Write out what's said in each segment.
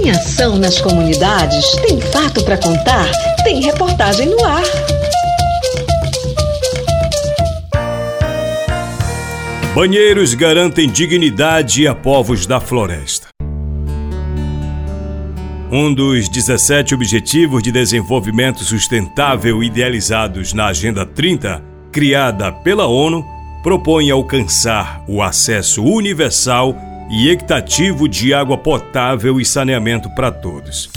Tem ação nas comunidades? Tem fato para contar? Tem reportagem no ar. Banheiros garantem dignidade a povos da floresta. Um dos 17 Objetivos de Desenvolvimento Sustentável idealizados na Agenda 30, criada pela ONU, propõe alcançar o acesso universal e equitativo de água potável e saneamento para todos.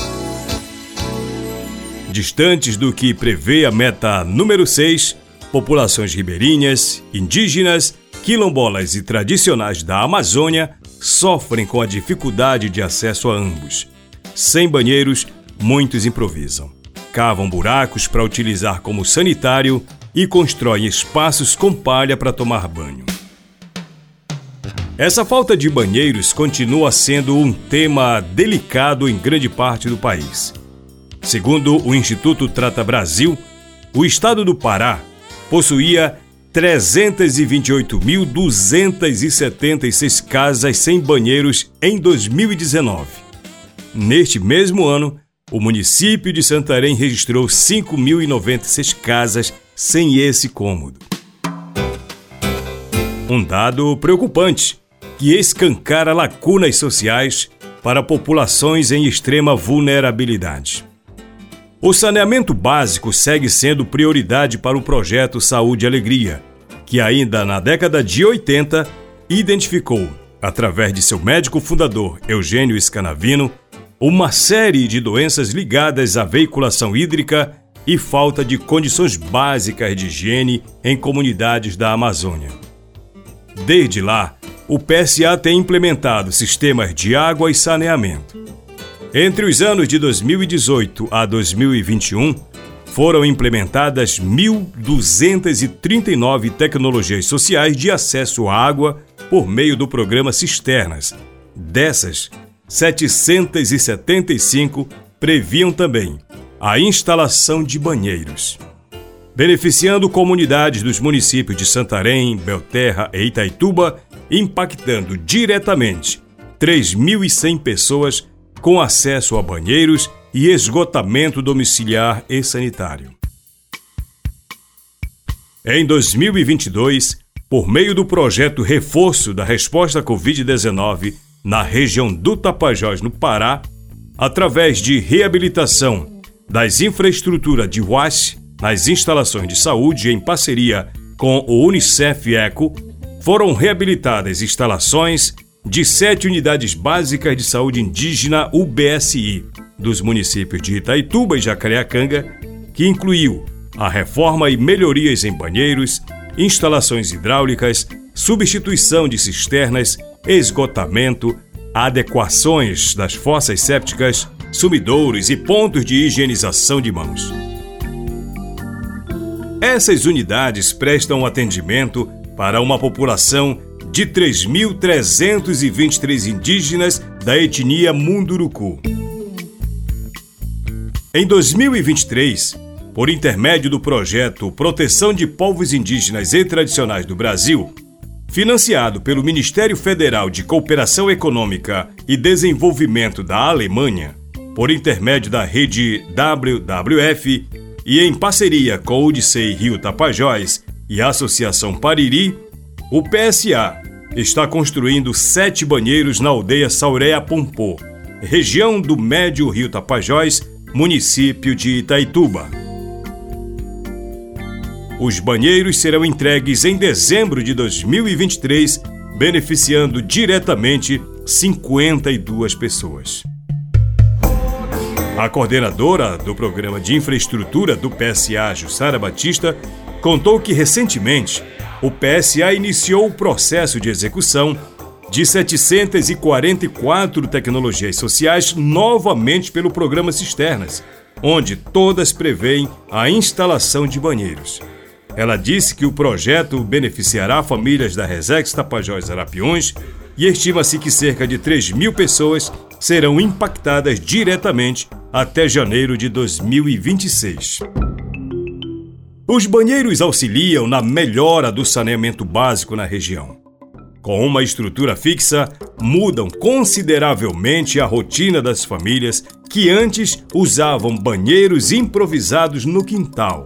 Distantes do que prevê a meta número 6, populações ribeirinhas, indígenas, quilombolas e tradicionais da Amazônia sofrem com a dificuldade de acesso a ambos. Sem banheiros, muitos improvisam. Cavam buracos para utilizar como sanitário e constroem espaços com palha para tomar banho. Essa falta de banheiros continua sendo um tema delicado em grande parte do país. Segundo o Instituto Trata Brasil, o estado do Pará possuía 328.276 casas sem banheiros em 2019. Neste mesmo ano, o município de Santarém registrou 5.096 casas sem esse cômodo. Um dado preocupante que escancara lacunas sociais para populações em extrema vulnerabilidade. O saneamento básico segue sendo prioridade para o projeto Saúde e Alegria, que ainda na década de 80 identificou, através de seu médico fundador Eugênio Scanavino, uma série de doenças ligadas à veiculação hídrica e falta de condições básicas de higiene em comunidades da Amazônia. Desde lá, o PSA tem implementado sistemas de água e saneamento. Entre os anos de 2018 a 2021, foram implementadas 1.239 tecnologias sociais de acesso à água por meio do programa Cisternas. Dessas, 775 previam também a instalação de banheiros. Beneficiando comunidades dos municípios de Santarém, Belterra e Itaituba, impactando diretamente 3.100 pessoas com acesso a banheiros e esgotamento domiciliar e sanitário. Em 2022, por meio do projeto Reforço da Resposta à Covid-19, na região do Tapajós, no Pará, através de reabilitação das infraestruturas de WASH nas instalações de saúde em parceria com o Unicef Eco, foram reabilitadas instalações de sete unidades básicas de saúde indígena UBSI dos municípios de Itaituba e Jacareacanga, que incluiu a reforma e melhorias em banheiros, instalações hidráulicas, substituição de cisternas esgotamento, adequações das fossas sépticas, sumidouros e pontos de higienização de mãos. Essas unidades prestam atendimento para uma população de 3.323 indígenas da etnia Munduruku. Em 2023, por intermédio do projeto Proteção de Povos Indígenas e Tradicionais do Brasil, financiado pelo Ministério Federal de Cooperação Econômica e Desenvolvimento da Alemanha, por intermédio da rede WWF e em parceria com o Odissei Rio Tapajós e a Associação Pariri, o PSA está construindo sete banheiros na aldeia Sauréa Pompô, região do Médio Rio Tapajós, município de Itaituba. Os banheiros serão entregues em dezembro de 2023, beneficiando diretamente 52 pessoas. A coordenadora do programa de infraestrutura do PSA, Jussara Batista, contou que recentemente o PSA iniciou o processo de execução de 744 tecnologias sociais novamente pelo programa Cisternas, onde todas prevêem a instalação de banheiros. Ela disse que o projeto beneficiará famílias da Resex Tapajós Arapiões e estima-se que cerca de 3 mil pessoas serão impactadas diretamente até janeiro de 2026. Os banheiros auxiliam na melhora do saneamento básico na região. com uma estrutura fixa, mudam consideravelmente a rotina das famílias que antes usavam banheiros improvisados no quintal.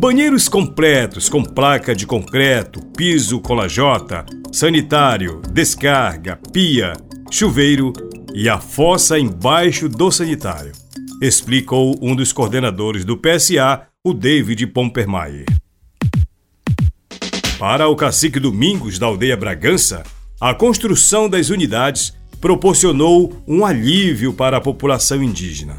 Banheiros completos com placa de concreto, piso com lajota, sanitário, descarga, pia, chuveiro e a fossa embaixo do sanitário, explicou um dos coordenadores do PSA, o David Pompermayer. Para o cacique Domingos da aldeia Bragança, a construção das unidades proporcionou um alívio para a população indígena.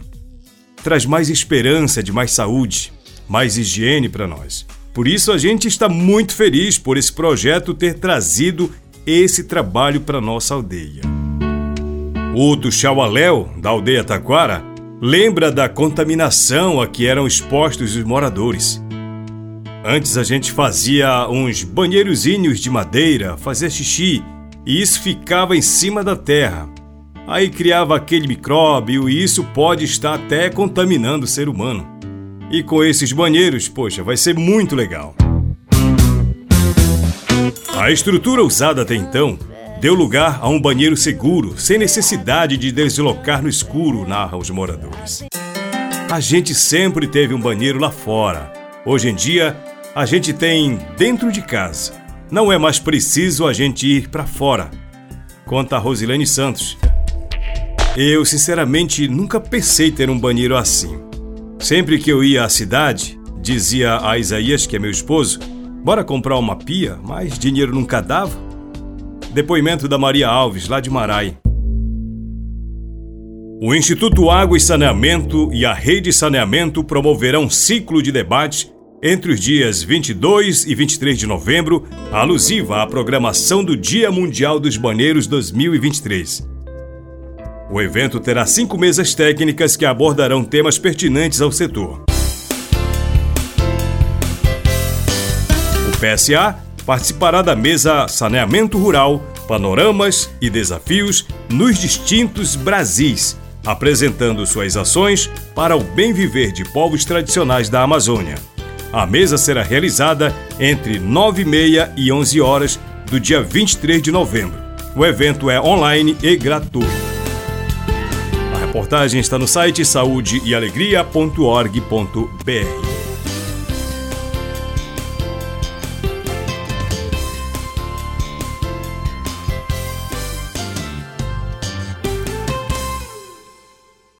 Traz mais esperança de mais saúde, mais higiene para nós. Por isso a gente está muito feliz por esse projeto ter trazido esse trabalho para nossa aldeia. O Tuxaualéu, da aldeia Taquara, lembra da contaminação a que eram expostos os moradores. Antes a gente fazia uns banheirozinhos de madeira, fazia xixi, e isso ficava em cima da terra. Aí criava aquele micróbio e isso pode estar até contaminando o ser humano. E com esses banheiros, poxa, vai ser muito legal. A estrutura usada até então deu lugar a um banheiro seguro, sem necessidade de deslocar no escuro, narram os moradores. A gente sempre teve um banheiro lá fora. Hoje em dia, a gente tem dentro de casa. Não é mais preciso a gente ir para fora. Conta a Rosilene Santos. Eu, sinceramente, nunca pensei ter um banheiro assim. Sempre que eu ia à cidade, dizia a Isaías, que é meu esposo, bora comprar uma pia, mas dinheiro nunca dava. Depoimento da Maria Alves, lá de Marai. O Instituto Água e Saneamento e a Rede Saneamento promoverão um ciclo de debate entre os dias 22 e 23 de novembro, alusiva à programação do Dia Mundial dos Banheiros 2023. O evento terá cinco mesas técnicas que abordarão temas pertinentes ao setor. O PSA participará da mesa Saneamento Rural, Panoramas e Desafios nos distintos Brasis, apresentando suas ações para o bem viver de povos tradicionais da Amazônia. A mesa será realizada entre 9 e meia e 11 horas do dia 23 de novembro. O evento é online e gratuito. A reportagem está no site saúdeealegria.org.br.